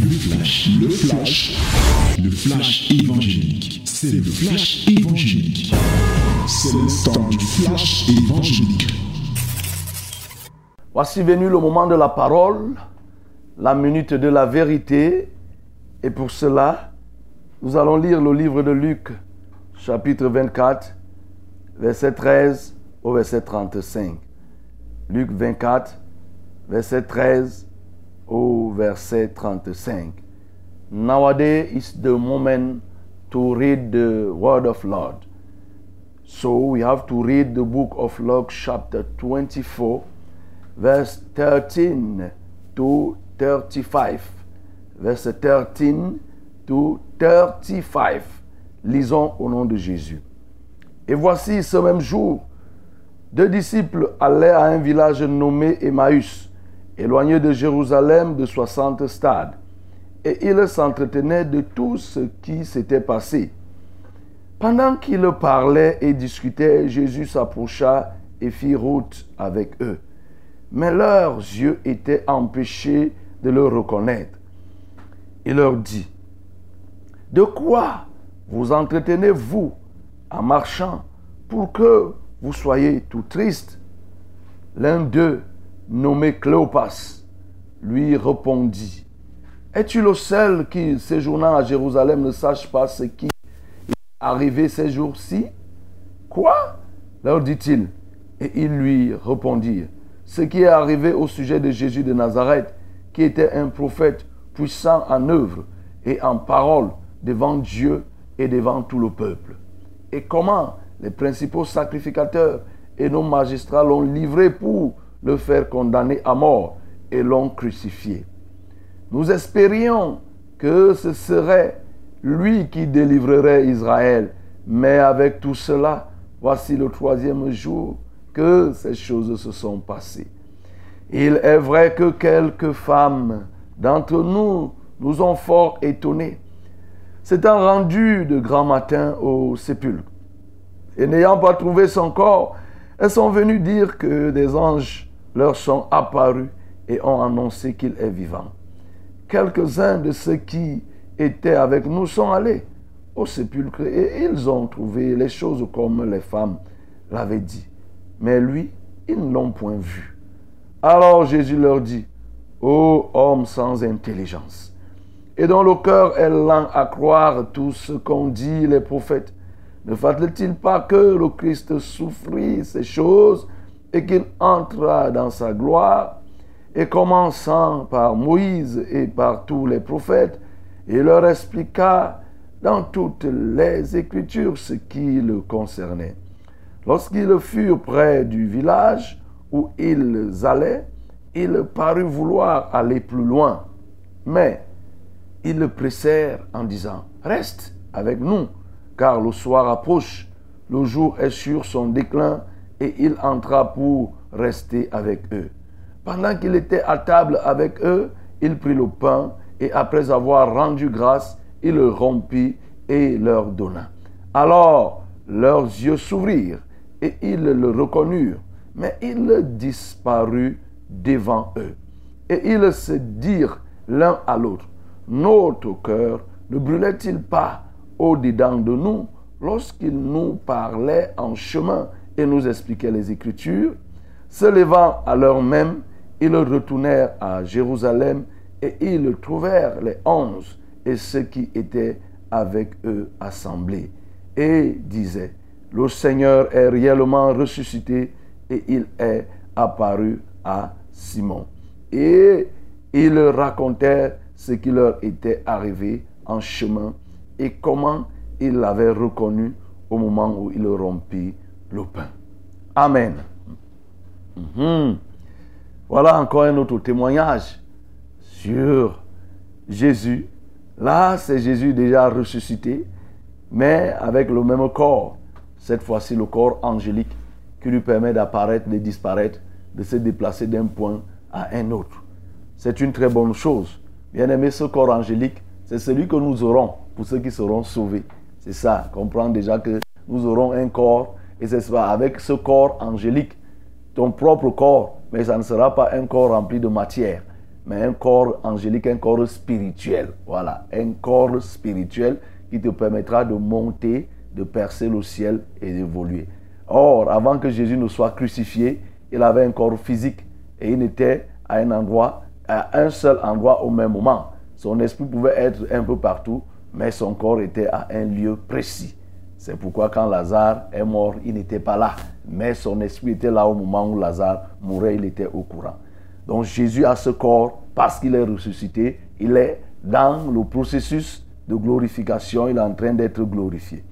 Le flash, le flash, le flash évangélique. C'est le flash évangélique. C'est le du flash évangélique. Voici venu le moment de la parole, la minute de la vérité. Et pour cela, nous allons lire le livre de Luc, chapitre 24, verset 13 au verset 35. Luc 24, verset 13 au verset 35. Nowadays is the moment to read the word of Lord. So we have to read the book of Luke chapter 24 verse 13 to 35. Verset 13 to 35. Lisons au nom de Jésus. Et voici ce même jour, deux disciples allaient à un village nommé Emmaüs, éloigné de Jérusalem de 60 stades, et ils s'entretenaient de tout ce qui s'était passé. Pendant qu'ils parlaient et discutaient, Jésus s'approcha et fit route avec eux. Mais leurs yeux étaient empêchés de le reconnaître. Il leur dit, De quoi vous entretenez-vous en marchant pour que vous soyez tout triste L'un d'eux, nommé Cléopas, lui répondit, Es-tu le seul qui, séjournant à Jérusalem, ne sache pas ce qui est arrivé ces jours-ci? Quoi? leur dit-il. Et ils lui répondirent, ce qui est arrivé au sujet de Jésus de Nazareth, qui était un prophète puissant en œuvre et en parole devant Dieu et devant tout le peuple. Et comment les principaux sacrificateurs et nos magistrats l'ont livré pour le faire condamner à mort et l'ont crucifié. Nous espérions que ce serait lui qui délivrerait Israël, mais avec tout cela, voici le troisième jour que ces choses se sont passées. Il est vrai que quelques femmes d'entre nous nous ont fort étonnés. S'étant rendues de grand matin au sépulcre et n'ayant pas trouvé son corps, elles sont venues dire que des anges leur sont apparus et ont annoncé qu'il est vivant. Quelques-uns de ceux qui étaient avec nous sont allés au sépulcre et ils ont trouvé les choses comme les femmes l'avaient dit. Mais lui, ils ne l'ont point vu. Alors Jésus leur dit, Ô homme sans intelligence, et dont le cœur est lent à croire tout ce qu'ont dit les prophètes, ne fallait-il pas que le Christ souffrit ces choses et qu'il entra dans sa gloire Et commençant par Moïse et par tous les prophètes, il leur expliqua dans toutes les Écritures ce qui le concernait. Lorsqu'ils furent près du village où ils allaient, il parut vouloir aller plus loin. Mais ils le pressèrent en disant, Reste avec nous, car le soir approche, le jour est sur son déclin, et il entra pour rester avec eux. Pendant qu'il était à table avec eux, il prit le pain, et après avoir rendu grâce, il le rompit et leur donna. Alors leurs yeux s'ouvrirent, et ils le reconnurent, mais il disparut devant eux. Et ils se dirent l'un à l'autre, notre cœur ne brûlait-il pas au-dedans de nous lorsqu'il nous parlait en chemin et nous expliquait les Écritures Se levant à l'heure même, ils retournèrent à Jérusalem et ils trouvèrent les onze et ceux qui étaient avec eux assemblés et disaient, le Seigneur est réellement ressuscité et il est apparu à Simon. Et ils racontèrent ce qui leur était arrivé en chemin et comment il l'avait reconnu au moment où il rompit le pain. Amen. Mhm. Voilà encore un autre témoignage sur Jésus. Là, c'est Jésus déjà ressuscité, mais avec le même corps. Cette fois-ci, le corps angélique qui lui permet d'apparaître, de disparaître, de se déplacer d'un point à un autre. C'est une très bonne chose. Bien aimé, ce corps angélique, c'est celui que nous aurons pour ceux qui seront sauvés. C'est ça, comprendre déjà que nous aurons un corps et c'est avec ce corps angélique, ton propre corps, mais ça ne sera pas un corps rempli de matière. mais un corps angélique, un corps spirituel. Voilà, un corps spirituel qui te permettra de monter, de percer le ciel et d'évoluer. Or, avant que Jésus ne soit crucifié, il avait un corps physique et il était à un endroit, à un seul endroit au même moment. Son esprit pouvait être un peu partout, mais son corps était à un lieu précis. C'est pourquoi quand Lazare est mort, il n'était pas là, mais son esprit était là au moment où Lazare mourait, il était au courant. Donc Jésus a ce corps parce qu'il est ressuscité, il est dans le processus de glorification, il est en train d'être glorifié.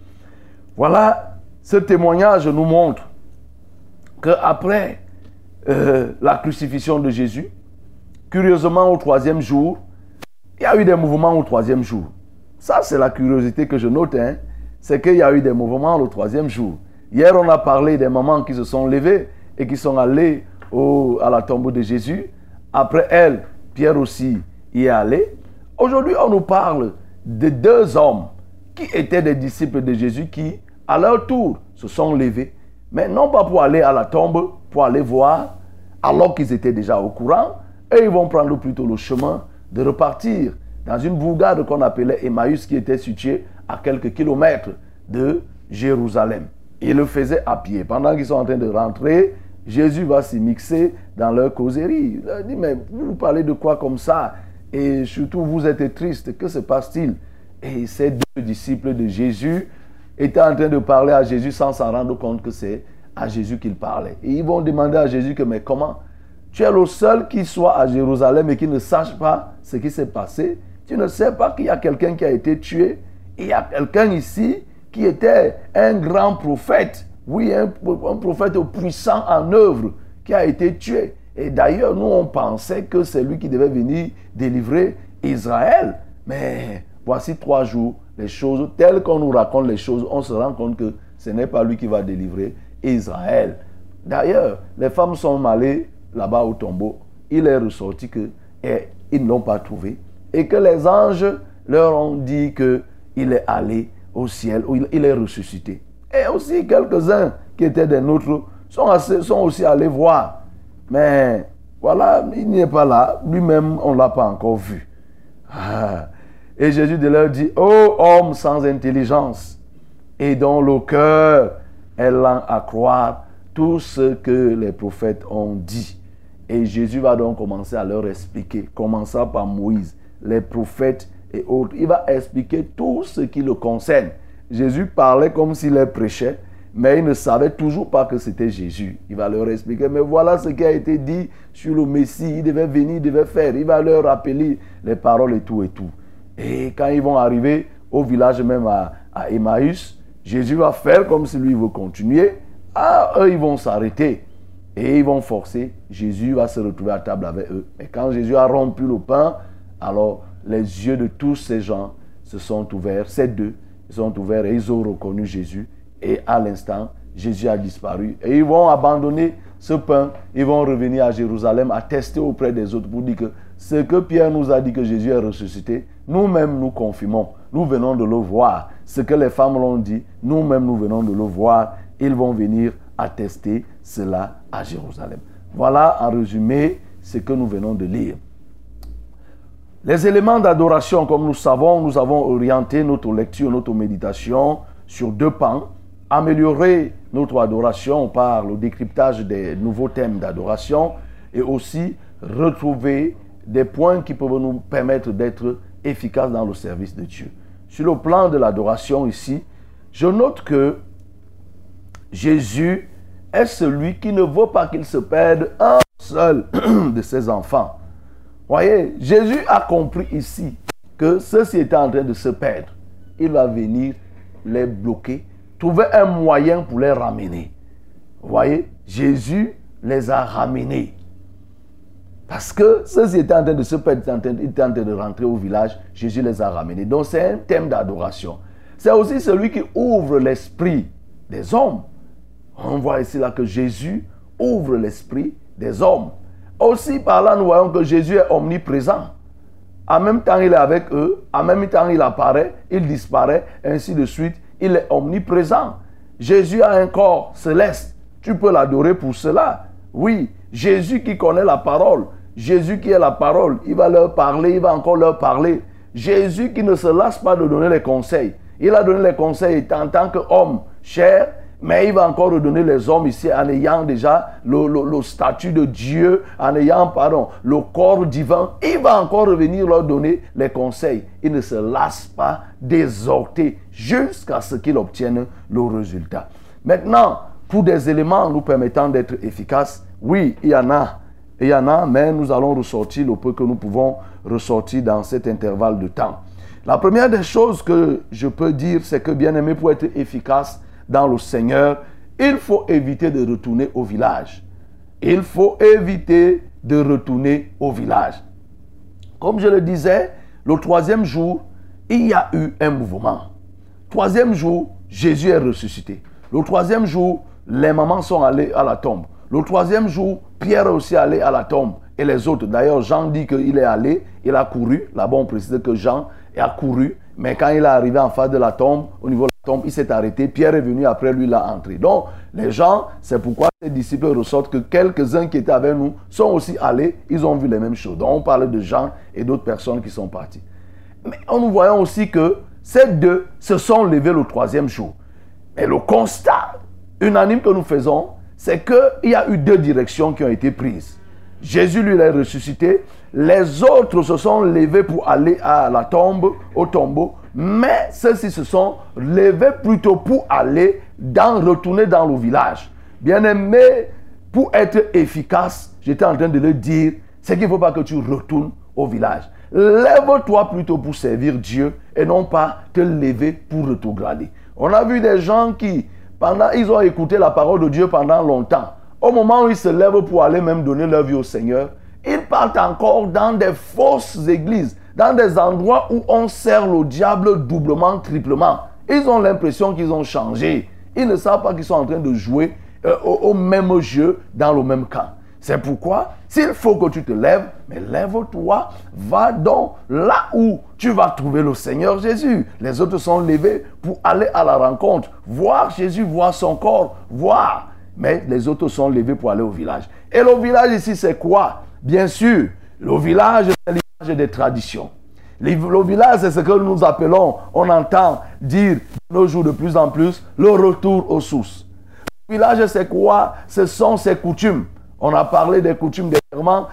Voilà, ce témoignage nous montre qu'après euh, la crucifixion de Jésus, curieusement au troisième jour, il y a eu des mouvements au troisième jour. Ça, c'est la curiosité que je note, hein. C'est qu'il y a eu des mouvements au troisième jour. Hier, on a parlé des mamans qui se sont levées et qui sont allées au, à la tombe de Jésus. Après elle, Pierre aussi y est allé. Aujourd'hui, on nous parle de deux hommes qui étaient des disciples de Jésus qui, à leur tour, se sont levés. Mais non pas pour aller à la tombe, pour aller voir, alors qu'ils étaient déjà au courant. Et ils vont prendre plutôt le chemin de repartir dans une bourgade qu'on appelait Emmaüs, qui était située à quelques kilomètres de Jérusalem. Ils le faisaient à pied. Pendant qu'ils sont en train de rentrer, Jésus va s'y mixer dans leur causerie. Il leur dit, mais vous parlez de quoi comme ça? Et surtout, vous êtes triste. Que se passe-t-il? Et ces deux disciples de Jésus étaient en train de parler à Jésus sans s'en rendre compte que c'est à Jésus qu'ils parlaient. Et ils vont demander à Jésus que, mais comment? Tu es le seul qui soit à Jérusalem et qui ne sache pas ce qui s'est passé? Tu ne sais pas qu'il y a quelqu'un qui a été tué? Il y a quelqu'un ici qui était un grand prophète oui, un, prophète puissant en œuvre qui a été tué. Et d'ailleurs, nous, on pensait que c'est lui qui devait venir délivrer Israël. Mais voici trois jours, les choses, telles qu'on nous raconte les choses, on se rend compte que ce n'est pas lui qui va délivrer Israël. D'ailleurs, les femmes sont allées là-bas au tombeau. Il est ressorti que et ils ne l'ont pas trouvé. Et que les anges leur ont dit qu'il est allé au ciel, où il est ressuscité. Et aussi quelques-uns qui étaient des nôtres sont, sont aussi allés voir. Mais voilà, il n'est pas là. Lui-même, on ne l'a pas encore vu. Ah. Et Jésus de leur dit, ô homme sans intelligence, et dont le cœur est lent à croire tout ce que les prophètes ont dit. Et Jésus va donc commencer à leur expliquer, commençant par Moïse, les prophètes et autres. Il va expliquer tout ce qui le concerne. Jésus parlait comme s'il les prêchait, mais ils ne savaient toujours pas que c'était Jésus. Il va leur expliquer, mais voilà ce qui a été dit sur le Messie. Il devait venir, il devait faire. Il va leur rappeler les paroles et tout et tout. Et quand ils vont arriver au village même à, Emmaüs, Jésus va faire comme si lui veut continuer. Ah, eux, ils vont s'arrêter. Et ils vont forcer. Jésus va se retrouver à table avec eux. Mais quand Jésus a rompu le pain, alors les yeux de tous ces gens se sont ouverts. Ces deux ils sont ouverts et ils ont reconnu Jésus. Et à l'instant, Jésus a disparu. Et ils vont abandonner ce pain. Ils vont revenir à Jérusalem, attester auprès des autres pour dire que ce que Pierre nous a dit que Jésus est ressuscité, nous-mêmes nous confirmons. Nous venons de le voir. Ce que les femmes l'ont dit, nous-mêmes nous venons de le voir. Ils vont venir attester cela à Jérusalem. Voilà en résumé ce que nous venons de lire. Les éléments d'adoration, comme nous savons, nous avons orienté notre lecture, notre méditation sur deux pans. Améliorer notre adoration par le décryptage des nouveaux thèmes d'adoration et aussi retrouver des points qui peuvent nous permettre d'être efficaces dans le service de Dieu. Sur le plan de l'adoration ici, je note que Jésus est celui qui ne veut pas qu'il se perde un seul de ses enfants. Voyez, Jésus a compris ici que ceux-ci étaient en train de se perdre. Il va venir les bloquer, trouver un moyen pour les ramener. Voyez, Jésus les a ramenés. Parce que ceux-ci étaient en train de se perdre, ils étaient en train de rentrer au village, Jésus les a ramenés. Donc c'est un thème d'adoration. C'est aussi celui qui ouvre l'esprit des hommes. On voit ici là que Jésus ouvre l'esprit des hommes. Aussi par là, nous voyons que Jésus est omniprésent. En même temps, il est avec eux. En même temps, il apparaît, il disparaît, ainsi de suite. Il est omniprésent. Jésus a un corps céleste. Tu peux l'adorer pour cela. Oui, Jésus qui connaît la parole. Jésus qui est la parole, il va leur parler, il va encore leur parler. Jésus qui ne se lasse pas de donner les conseils. Il a donné les conseils en tant qu'homme cher, mais il va encore redonner les hommes ici en ayant déjà le, statut de Dieu, en ayant, pardon, le corps divin. Il va encore revenir leur donner les conseils. Il ne se lasse pas d'exhorter jusqu'à ce qu'il obtienne le résultat. Maintenant, pour des éléments nous permettant d'être efficaces, oui, il y en a. Il y en a, mais nous allons ressortir le peu que nous pouvons ressortir dans cet intervalle de temps. La première des choses que je peux dire, c'est que bien aimé, pour être efficace dans le Seigneur, il faut éviter de retourner au village. Il faut éviter de retourner au village. Comme je le disais, le troisième jour, il y a eu un mouvement. Troisième jour, Jésus est ressuscité. Le troisième jour, les mamans sont allées à la tombe. Le troisième jour, Pierre est aussi allé à la tombe. Et les autres, d'ailleurs, Jean dit qu'il est allé, il a couru. Là-bas, on précise que Jean a couru. Mais quand il est arrivé en face de la tombe, au niveau de tombe, il s'est arrêté. Pierre est venu après lui, il a entré. Donc, les gens, c'est pourquoi ces disciples ressortent que quelques-uns qui étaient avec nous sont aussi allés, ils ont vu les mêmes choses. Donc, on parle de Jean et d'autres personnes qui sont parties. Mais nous voyons aussi que ces deux se sont levés le troisième jour. Et le constat unanime que nous faisons, c'est qu'il y a eu deux directions qui ont été prises. Jésus, lui, l'a ressuscité. Les autres se sont levés pour aller à la tombe, au tombeau. Mais ceux-ci se sont levés plutôt pour aller dans, retourner dans le village. Bien aimé, pour être efficace, j'étais en train de le dire, c'est qu'il ne faut pas que tu retournes au village. Lève-toi plutôt pour servir Dieu et non pas te lever pour retrograder. On a vu des gens qui, pendant, ils ont écouté la parole de Dieu pendant longtemps. Au moment où ils se lèvent pour aller même donner leur vie au Seigneur, ils partent encore dans des fausses églises, dans des endroits où on sert le diable doublement, triplement. Ils ont l'impression qu'ils ont changé. Ils ne savent pas qu'ils sont en train de jouer euh, au, même jeu dans le même camp. C'est pourquoi, s'il faut que tu te lèves, mais lève-toi, va donc là où tu vas trouver le Seigneur Jésus. Les autres sont levés pour aller à la rencontre, voir Jésus, voir son corps, voir mais les autres sont levés pour aller au village. Et le village ici, c'est quoi? Bien sûr, le village, des traditions. Le village, c'est ce que nous appelons, on entend dire nos jours de plus en plus, le retour aux sources. Le village, c'est quoi? Ce sont ses coutumes. On a parlé des coutumes des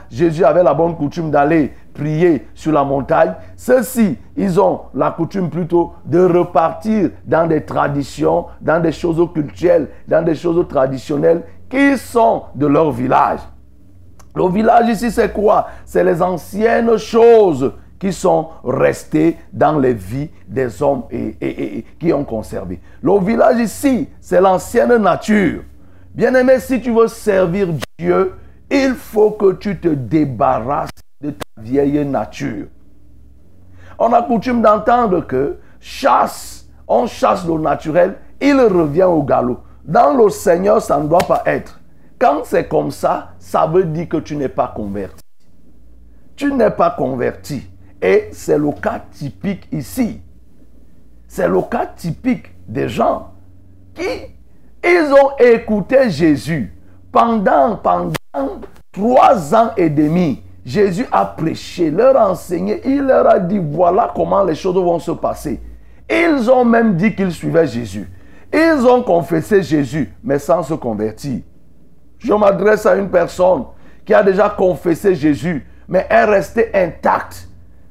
Jésus avait la bonne coutume d'aller prier sur la montagne. Ceux-ci, ils ont la coutume plutôt de repartir dans des traditions, dans des choses culturelles, dans des choses traditionnelles qui sont de leur village. Le village ici, c'est quoi? C'est les anciennes choses qui sont restées dans les vies des hommes et, qui ont conservé. Le village ici, c'est l'ancienne nature. Bien aimé, si tu veux servir Dieu, il faut que tu te débarrasses de ta vieille nature. On a coutume d'entendre que chasse, on chasse le naturel, il revient au galop. Dans le Seigneur, ça ne doit pas être. Quand c'est comme ça, ça veut dire que tu n'es pas converti. Tu n'es pas converti. Et c'est le cas typique ici. C'est le cas typique des gens qui, ils ont écouté Jésus pendant, pendant trois ans et demi. Jésus a prêché, leur a enseigné, il leur a dit voilà comment les choses vont se passer. Ils ont même dit qu'ils suivaient Jésus. Ils ont confessé Jésus, mais sans se convertir. Je m'adresse à une personne qui a déjà confessé Jésus, mais est restée intacte.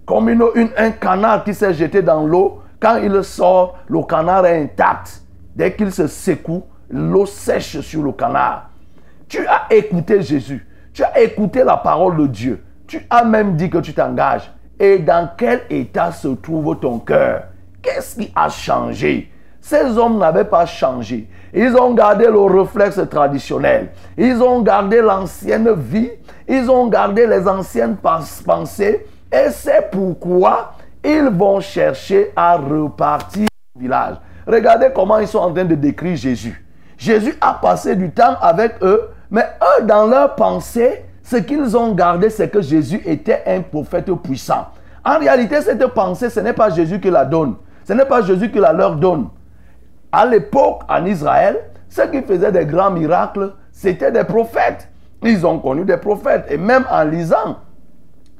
Comme une, un canard qui s'est jeté dans l'eau, quand il sort, le canard est intact. Dès qu'il se secoue, l'eau sèche sur le canard. Tu as écouté Jésus. Tu as écouté la parole de Dieu. Tu as même dit que tu t'engages. Et dans quel état se trouve ton cœur? Qu'est-ce qui a changé? Ces hommes n'avaient pas changé. Ils ont gardé le réflexe traditionnel. Ils ont gardé l'ancienne vie. Ils ont gardé les anciennes pensées. Et c'est pourquoi ils vont chercher à repartir au village. Regardez comment ils sont en train de décrire Jésus. Jésus a passé du temps avec eux mais eux, dans leur pensée, ce qu'ils ont gardé, c'est que Jésus était un prophète puissant. En réalité, cette pensée, ce n'est pas Jésus qui la donne. Ce n'est pas Jésus qui la leur donne. À l'époque, en Israël, ceux qui faisaient des grands miracles, c'était des prophètes. Ils ont connu des prophètes. Et même en lisant,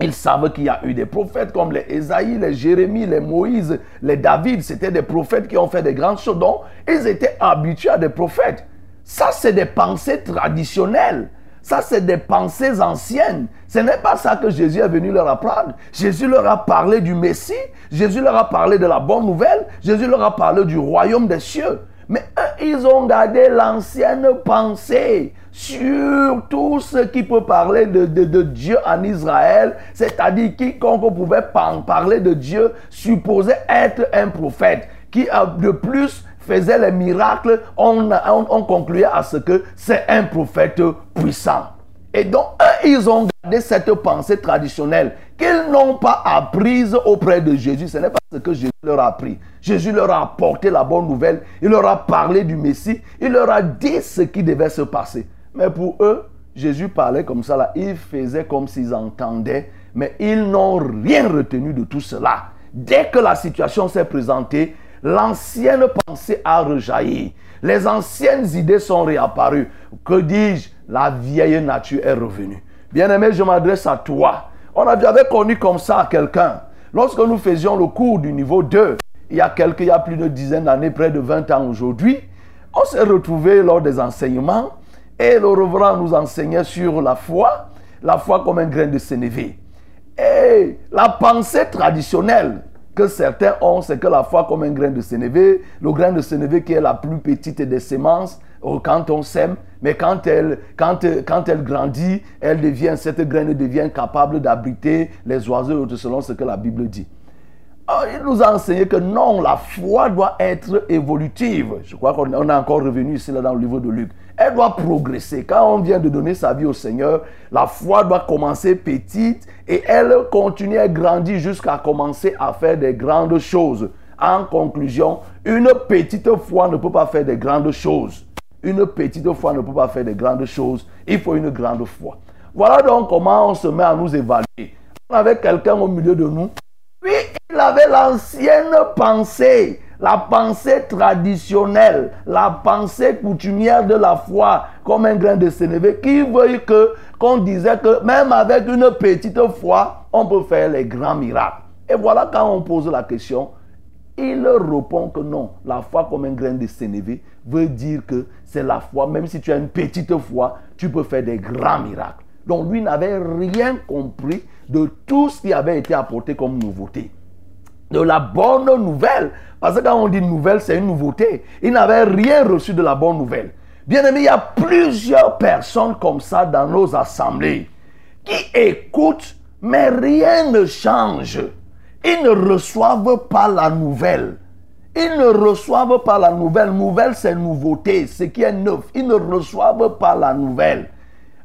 ils savent qu'il y a eu des prophètes comme les Esaïe, les Jérémie, les Moïse, les David. C'était des prophètes qui ont fait des grandes choses. Donc, ils étaient habitués à des prophètes. Ça, c'est des pensées traditionnelles. Ça, c'est des pensées anciennes. Ce n'est pas ça que Jésus est venu leur apprendre. Jésus leur a parlé du Messie. Jésus leur a parlé de la bonne nouvelle. Jésus leur a parlé du royaume des cieux. Mais eux, ils ont gardé l'ancienne pensée sur tout ce qui peut parler de, Dieu en Israël, c'est-à-dire quiconque pouvait parler de Dieu supposait être un prophète, qui de plus faisait les miracles, on, on concluait à ce que c'est un prophète puissant. Et donc, eux, ils ont gardé cette pensée traditionnelle qu'ils n'ont pas apprise auprès de Jésus. Ce n'est pas ce que Jésus leur a appris. Jésus leur a apporté la bonne nouvelle. Il leur a parlé du Messie. Il leur a dit ce qui devait se passer. Mais pour eux, Jésus parlait comme ça. Ils faisaient comme s'ils entendaient. Mais ils n'ont rien retenu de tout cela. Dès que la situation s'est présentée, l'ancienne pensée a rejailli. Les anciennes idées sont réapparues. Que dis-je? La vieille nature est revenue. Bien-aimé, je m'adresse à toi. On avait connu comme ça quelqu'un. Lorsque nous faisions le cours du niveau 2, il y a quelques, il y a plus de dizaines d'années, près de 20 ans aujourd'hui, on s'est retrouvé lors des enseignements et le reverend nous enseignait sur la foi, la foi comme un grain de sénévé. Et la pensée traditionnelle que certains ont, c'est que la foi comme un grain de sénévé, le grain de sénévé qui est la plus petite des semences, quand on sème, mais quand elle, quand, quand elle grandit, elle devient, cette graine devient capable d'abriter les oiseaux selon ce que la Bible dit. Oh, il nous a enseigné que non, la foi doit être évolutive. Je crois qu'on est encore revenu ici là, dans le livre de Luc. Elle doit progresser. Quand on vient de donner sa vie au Seigneur, la foi doit commencer petite et elle continue à grandir jusqu'à commencer à faire des grandes choses. En conclusion, une petite foi ne peut pas faire des grandes choses. Une petite foi ne peut pas faire des grandes choses. Il faut une grande foi. Voilà donc comment on se met à nous évaluer. On avait quelqu'un au milieu de nous puis il avait l'ancienne pensée, la pensée traditionnelle, la pensée coutumière de la foi, comme un grain de sénévé, qui veut que qu'on disait que même avec une petite foi, on peut faire les grands miracles. Et voilà quand on pose la question, il répond que non, la foi comme un grain de sénévé veut dire que c'est la foi, même si tu as une petite foi, tu peux faire des grands miracles. Donc lui n'avait rien compris de tout ce qui avait été apporté comme nouveauté. De la bonne nouvelle. Parce que quand on dit nouvelle, c'est une nouveauté. Il n'avait rien reçu de la bonne nouvelle. Bien aimé, il y a plusieurs personnes comme ça dans nos assemblées qui écoutent, mais rien ne change. Ils ne reçoivent pas la nouvelle. Ils ne reçoivent pas la nouvelle. Nouvelle, c'est nouveauté, ce qui est neuf. Ils ne reçoivent pas la nouvelle.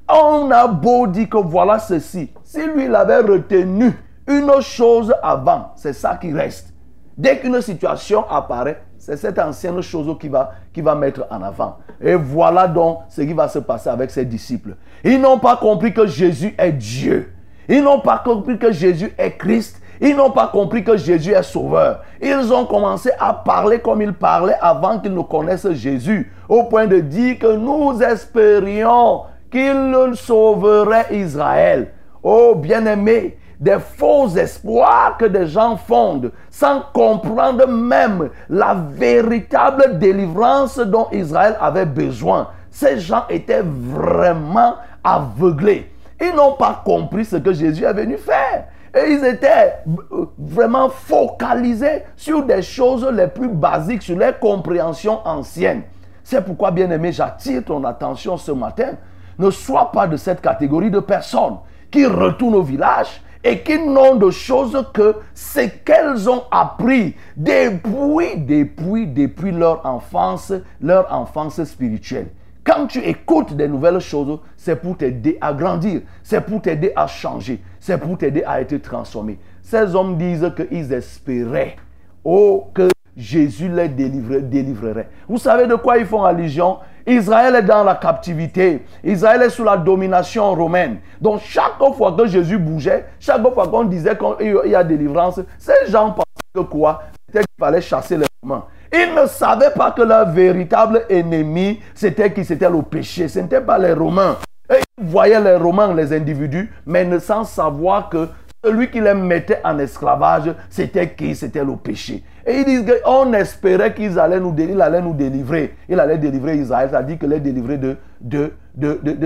On a beau dire que voilà ceci. Si lui, il avait retenu une chose avant, c'est ça qui reste. Dès qu'une situation apparaît, c'est cette ancienne chose qui va, qui va mettre en avant. Et voilà donc ce qui va se passer avec ses disciples. Ils n'ont pas compris que Jésus est Dieu. Ils n'ont pas compris que Jésus est Christ. Ils n'ont pas compris que Jésus est sauveur. Ils ont commencé à parler comme ils parlaient avant qu'ils ne connaissent Jésus. Au point de dire que nous espérions qu'il sauverait Israël. Oh bien-aimé, des faux espoirs que des gens fondent sans comprendre même la véritable délivrance dont Israël avait besoin. Ces gens étaient vraiment aveuglés. Ils n'ont pas compris ce que Jésus est venu faire. Et ils étaient vraiment focalisés sur des choses les plus basiques, sur les compréhensions anciennes. C'est pourquoi, bien aimé, j'attire ton attention ce matin ne sois pas de cette catégorie de personnes qui retournent au village et qui n'ont de choses que ce qu'elles ont appris depuis, depuis, depuis leur enfance, leur enfance spirituelle. Quand tu écoutes des nouvelles choses, c'est pour t'aider à grandir, c'est pour t'aider à changer, c'est pour t'aider à être transformé. Ces hommes disent qu'ils espéraient, oh, que Jésus les délivrerait. Vous savez de quoi ils font allusion? Israël est dans la captivité. Israël est sous la domination romaine. Donc chaque fois que Jésus bougeait, chaque fois qu'on disait qu'il y a délivrance, ces gens pensaient que quoi? C'était qu'il fallait chasser les Romains. Ils ne savaient pas que leur véritable ennemi, c'était qui? C'était le péché. Ce n'était pas les Romains. Et voyaient les Romains, les individus, mais ne sans savoir que celui qui les mettait en esclavage, c'était qui? C'était le péché. Et ils disent qu'on espérait qu'ils allaient nous délivrer, il allait nous délivrer. Il allait délivrer Israël, c'est-à-dire qu'il allait délivrer de,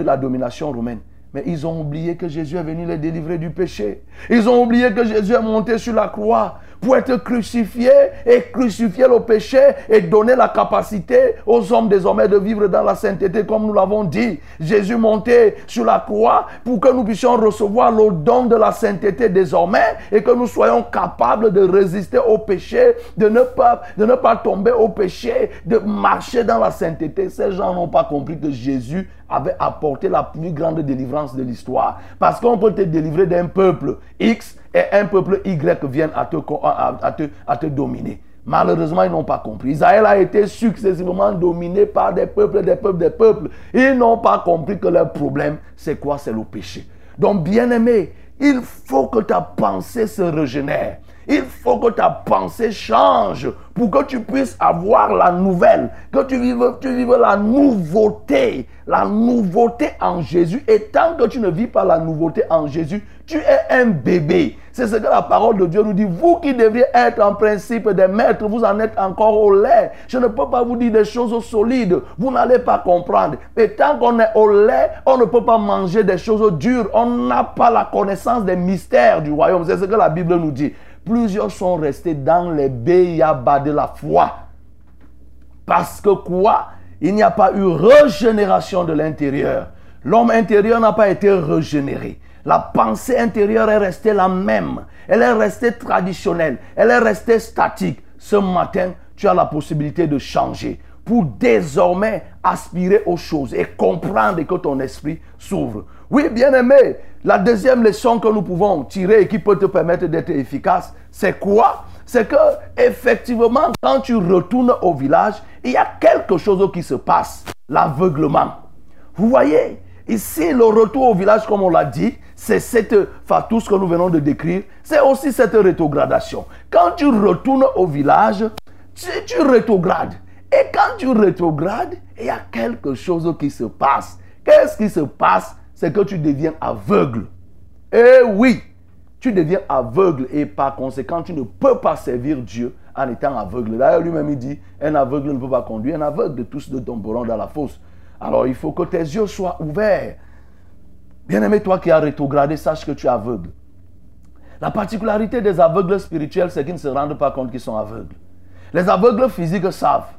la domination romaine. Mais ils ont oublié que Jésus est venu les délivrer du péché. Ils ont oublié que Jésus est monté sur la croix pour être crucifié et crucifier le péché et donner la capacité aux hommes désormais de vivre dans la sainteté comme nous l'avons dit. Jésus monté sur la croix pour que nous puissions recevoir le don de la sainteté désormais et que nous soyons capables de résister au péché, de ne pas, de ne pas tomber au péché, de marcher dans la sainteté. Ces gens n'ont pas compris que Jésus avait apporté la plus grande délivrance de l'histoire. Parce qu'on peut te délivrer d'un peuple X et un peuple Y vienne à te, à, te, à te dominer. Malheureusement, ils n'ont pas compris. Israël a été successivement dominé par des peuples, des peuples, des peuples. Ils n'ont pas compris que leur problème, c'est quoi? C'est le péché. Donc, bien aimé, il faut que ta pensée se régénère. Il faut que ta pensée change pour que tu puisses avoir la nouvelle, que tu vives, la nouveauté, la nouveauté en Jésus. Et tant que tu ne vis pas la nouveauté en Jésus, tu es un bébé. C'est ce que la parole de Dieu nous dit. Vous qui devriez être en principe des maîtres, vous en êtes encore au lait. Je ne peux pas vous dire des choses solides. Vous n'allez pas comprendre. Et tant qu'on est au lait, on ne peut pas manger des choses dures. On n'a pas la connaissance des mystères du royaume. C'est ce que la Bible nous dit. Plusieurs sont restés dans les béyabas de la foi. Parce que quoi? Il n'y a pas eu régénération de l'intérieur. L'homme intérieur n'a pas été régénéré. La pensée intérieure est restée la même. Elle est restée traditionnelle. Elle est restée statique. Ce matin, tu as la possibilité de changer pour désormais aspirer aux choses et comprendre que ton esprit s'ouvre. Oui, bien aimé, la deuxième leçon que nous pouvons tirer et qui peut te permettre d'être efficace, c'est quoi? C'est que effectivement, quand tu retournes au village, il y a quelque chose qui se passe, l'aveuglement. Vous voyez, ici, le retour au village, comme on l'a dit, c'est cette, enfin, tout ce que nous venons de décrire, c'est aussi cette rétrogradation. Quand tu retournes au village, tu rétrogrades. Et quand tu rétrogrades, il y a quelque chose qui se passe. Qu'est-ce qui se passe? C'est que tu deviens aveugle. Eh oui, tu deviens aveugle et par conséquent, tu ne peux pas servir Dieu en étant aveugle. D'ailleurs, lui-même, il dit, un aveugle ne peut pas conduire, un aveugle tous deux tomberont dans la fosse. Alors, il faut que tes yeux soient ouverts. Bien-aimé, toi qui as rétrogradé, sache que tu es aveugle. La particularité des aveugles spirituels, c'est qu'ils ne se rendent pas compte qu'ils sont aveugles. Les aveugles physiques savent.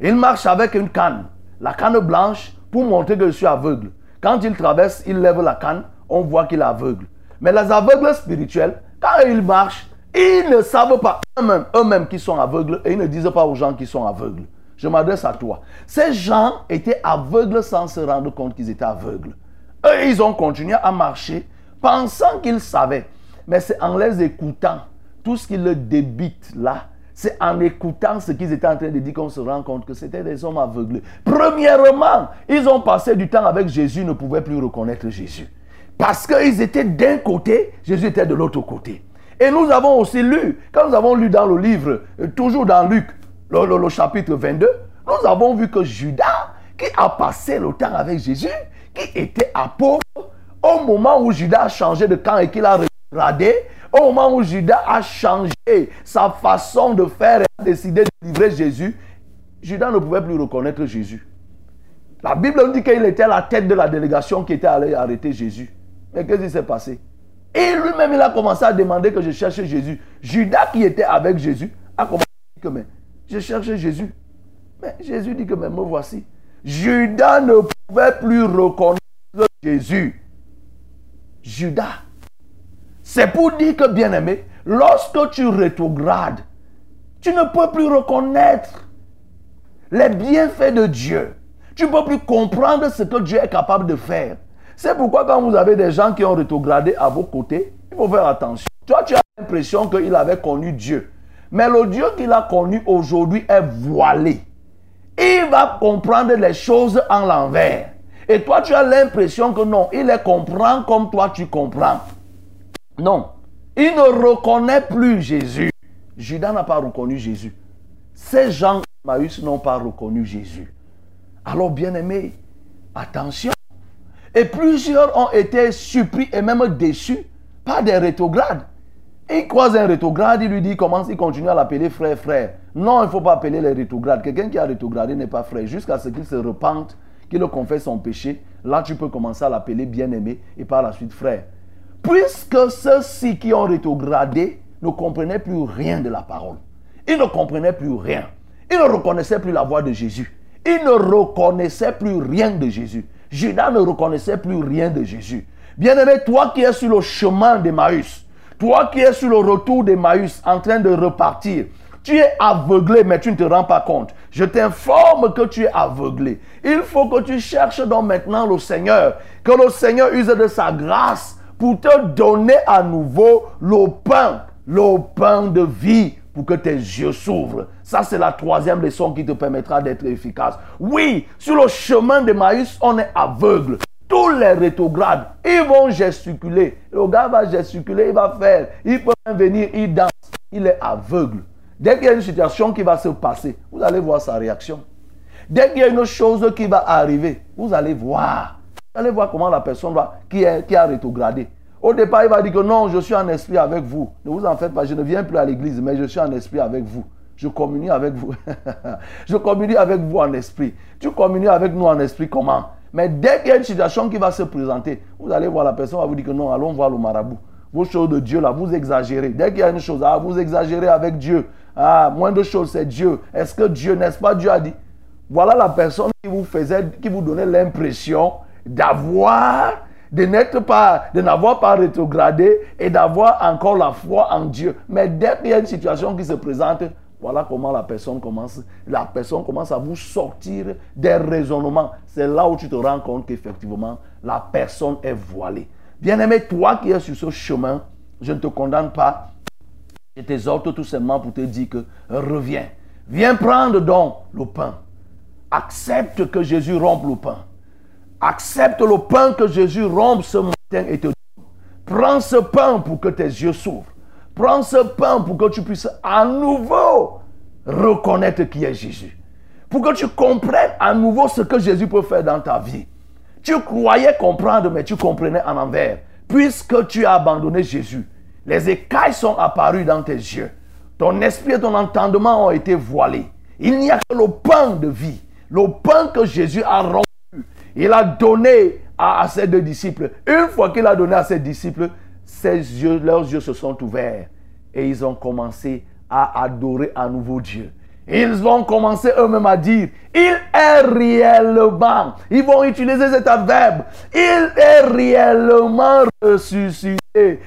Ils marchent avec une canne, la canne blanche, pour montrer que je suis aveugle. Quand il traverse, il lève la canne, on voit qu'il est aveugle. Mais les aveugles spirituels, quand ils marchent, ils ne savent pas eux-mêmes eux qui sont aveugles et ils ne disent pas aux gens qui sont aveugles. Je m'adresse à toi. Ces gens étaient aveugles sans se rendre compte qu'ils étaient aveugles. Eux, ils ont continué à marcher pensant qu'ils savaient. Mais c'est en les écoutant, tout ce qui le débite là, c'est en écoutant ce qu'ils étaient en train de dire qu'on se rend compte que c'était des hommes aveuglés. Premièrement, ils ont passé du temps avec Jésus, ils ne pouvaient plus reconnaître Jésus. Parce qu'ils étaient d'un côté, Jésus était de l'autre côté. Et nous avons aussi lu, quand nous avons lu dans le livre, euh, toujours dans Luc, le, chapitre 22, nous avons vu que Judas, qui a passé le temps avec Jésus, qui était apôtre, au moment où Judas a changé de camp et qu'il a regardé, au moment où Judas a changé sa façon de faire et a décidé de livrer Jésus, Judas ne pouvait plus reconnaître Jésus. La Bible nous dit qu'il était à la tête de la délégation qui était allée arrêter Jésus. Mais qu'est-ce qui s'est passé? Et lui-même, il a commencé à demander que je cherche Jésus. Judas qui était avec Jésus a commencé à dire que je cherche Jésus. Mais Jésus dit que mais me voici. Judas ne pouvait plus reconnaître Jésus. Judas c'est pour dire que, bien aimé, lorsque tu rétrogrades, tu ne peux plus reconnaître les bienfaits de Dieu. Tu ne peux plus comprendre ce que Dieu est capable de faire. C'est pourquoi quand vous avez des gens qui ont rétrogradé à vos côtés, il faut faire attention. Toi, tu as l'impression qu'il avait connu Dieu. Mais le Dieu qu'il a connu aujourd'hui est voilé. Il va comprendre les choses en l'envers. Et toi, tu as l'impression que non, il les comprend comme toi tu comprends. Non, il ne reconnaît plus Jésus. Judas n'a pas reconnu Jésus. Ces gens Maïs n'ont pas reconnu Jésus. Alors, bien aimé, attention. Et plusieurs ont été surpris et même déçus par des rétrogrades. Il croise un rétrograde, il lui dit, commence, il continue à l'appeler frère, frère. Non, il ne faut pas appeler les rétrogrades. Quelqu'un qui a rétrogradé n'est pas frère. Jusqu'à ce qu'il se repente, qu'il confesse son péché, là tu peux commencer à l'appeler bien-aimé et par la suite frère. Puisque ceux-ci qui ont rétrogradé ne comprenaient plus rien de la parole. Ils ne comprenaient plus rien. Ils ne reconnaissaient plus la voix de Jésus. Ils ne reconnaissaient plus rien de Jésus. Judas ne reconnaissait plus rien de Jésus. Bien-aimé, toi qui es sur le chemin d'Emmaüs, toi qui es sur le retour d'Emmaüs en train de repartir, tu es aveuglé, mais tu ne te rends pas compte. Je t'informe que tu es aveuglé. Il faut que tu cherches donc maintenant le Seigneur. Que le Seigneur use de sa grâce pour te donner à nouveau le pain, le pain de vie pour que tes yeux s'ouvrent. Ça, c'est la troisième leçon qui te permettra d'être efficace. Oui, sur le chemin de Maïs, on est aveugle. Tous les rétrogrades, ils vont gesticuler. Le gars va gesticuler, il va faire. Il peut venir, il danse. Il est aveugle. Dès qu'il y a une situation qui va se passer, vous allez voir sa réaction. Dès qu'il y a une chose qui va arriver, vous allez voir. Allez voir comment la personne va, qui, qui a rétrogradé. Au départ, il va dire que non, je suis en esprit avec vous. Ne vous en faites pas, je ne viens plus à l'église, mais je suis en esprit avec vous. Je communie avec vous. je communie avec vous en esprit. Tu communies avec nous en esprit comment? Mais dès qu'il y a une situation qui va se présenter, vous allez voir la personne va vous dire que non, allons voir le marabout. Vos choses de Dieu là, vous exagérez. Dès qu'il y a une chose, ah, vous exagérez avec Dieu. Ah, moins de choses, c'est Dieu. Est-ce que Dieu, n'est-ce pas, Dieu a dit? Voilà la personne qui vous faisait, qui vous donnait l'impression d'avoir de n'être pas, de n'avoir pas rétrogradé et d'avoir encore la foi en Dieu. Mais dès qu'il y a une situation qui se présente, voilà comment la personne commence, la personne commence à vous sortir des raisonnements. C'est là où tu te rends compte qu'effectivement, la personne est voilée. Bien-aimé, toi qui es sur ce chemin, je ne te condamne pas. Je t'exhorte tout simplement pour te dire que reviens. Viens prendre donc le pain. Accepte que Jésus rompe le pain. Accepte le pain que Jésus rompt ce matin et te donne. Prends ce pain pour que tes yeux s'ouvrent. Prends ce pain pour que tu puisses à nouveau reconnaître qui est Jésus. Pour que tu comprennes à nouveau ce que Jésus peut faire dans ta vie. Tu croyais comprendre, mais tu comprenais en envers. Puisque tu as abandonné Jésus, les écailles sont apparues dans tes yeux. Ton esprit et ton entendement ont été voilés. Il n'y a que le pain de vie, le pain que Jésus a rompu il a donné à, ses deux disciples. Une fois qu'il a donné à ses disciples, leurs yeux se sont ouverts et ils ont commencé à adorer à nouveau Dieu. Ils vont commencer eux-mêmes à dire, il est réellement, ils vont utiliser cet adverbe, il est réellement ressuscité.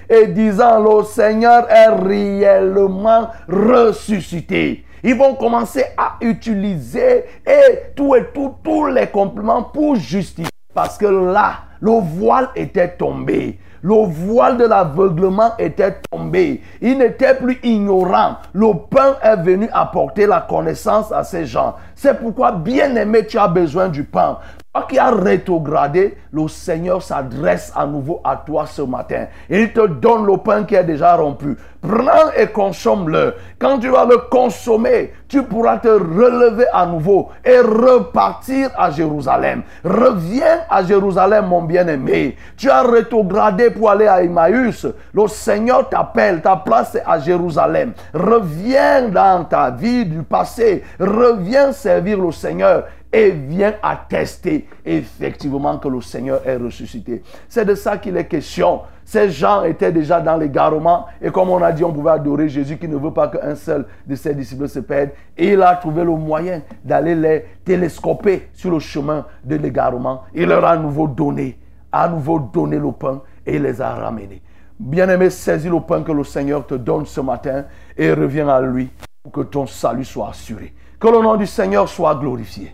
Et disant, le Seigneur est réellement ressuscité. Ils vont commencer à utiliser et tout et tout, tous les compléments pour justifier. Parce que là, le voile était tombé. Le voile de l'aveuglement était tombé. Il n'était plus ignorant. Le pain est venu apporter la connaissance à ces gens. C'est pourquoi, bien aimé, tu as besoin du pain qui a rétrogradé, le Seigneur s'adresse à nouveau à toi ce matin. Il te donne le pain qui est déjà rompu. Prends et consomme-le. Quand tu vas le consommer, tu pourras te relever à nouveau et repartir à Jérusalem. Reviens à Jérusalem, mon bien-aimé. Tu as rétrogradé pour aller à Emmaüs. Le Seigneur t'appelle. Ta place est à Jérusalem. Reviens dans ta vie du passé. Reviens servir le Seigneur et vient attester effectivement que le Seigneur est ressuscité. C'est de ça qu'il est question. Ces gens étaient déjà dans l'égarement et comme on a dit, on pouvait adorer Jésus qui ne veut pas qu'un seul de ses disciples se perde. Et il a trouvé le moyen d'aller les télescoper sur le chemin de l'égarement. Il leur a à nouveau donné, à nouveau donné le pain et il les a ramenés. Bien-aimé, saisis le pain que le Seigneur te donne ce matin et reviens à lui pour que ton salut soit assuré. Que le nom du Seigneur soit glorifié.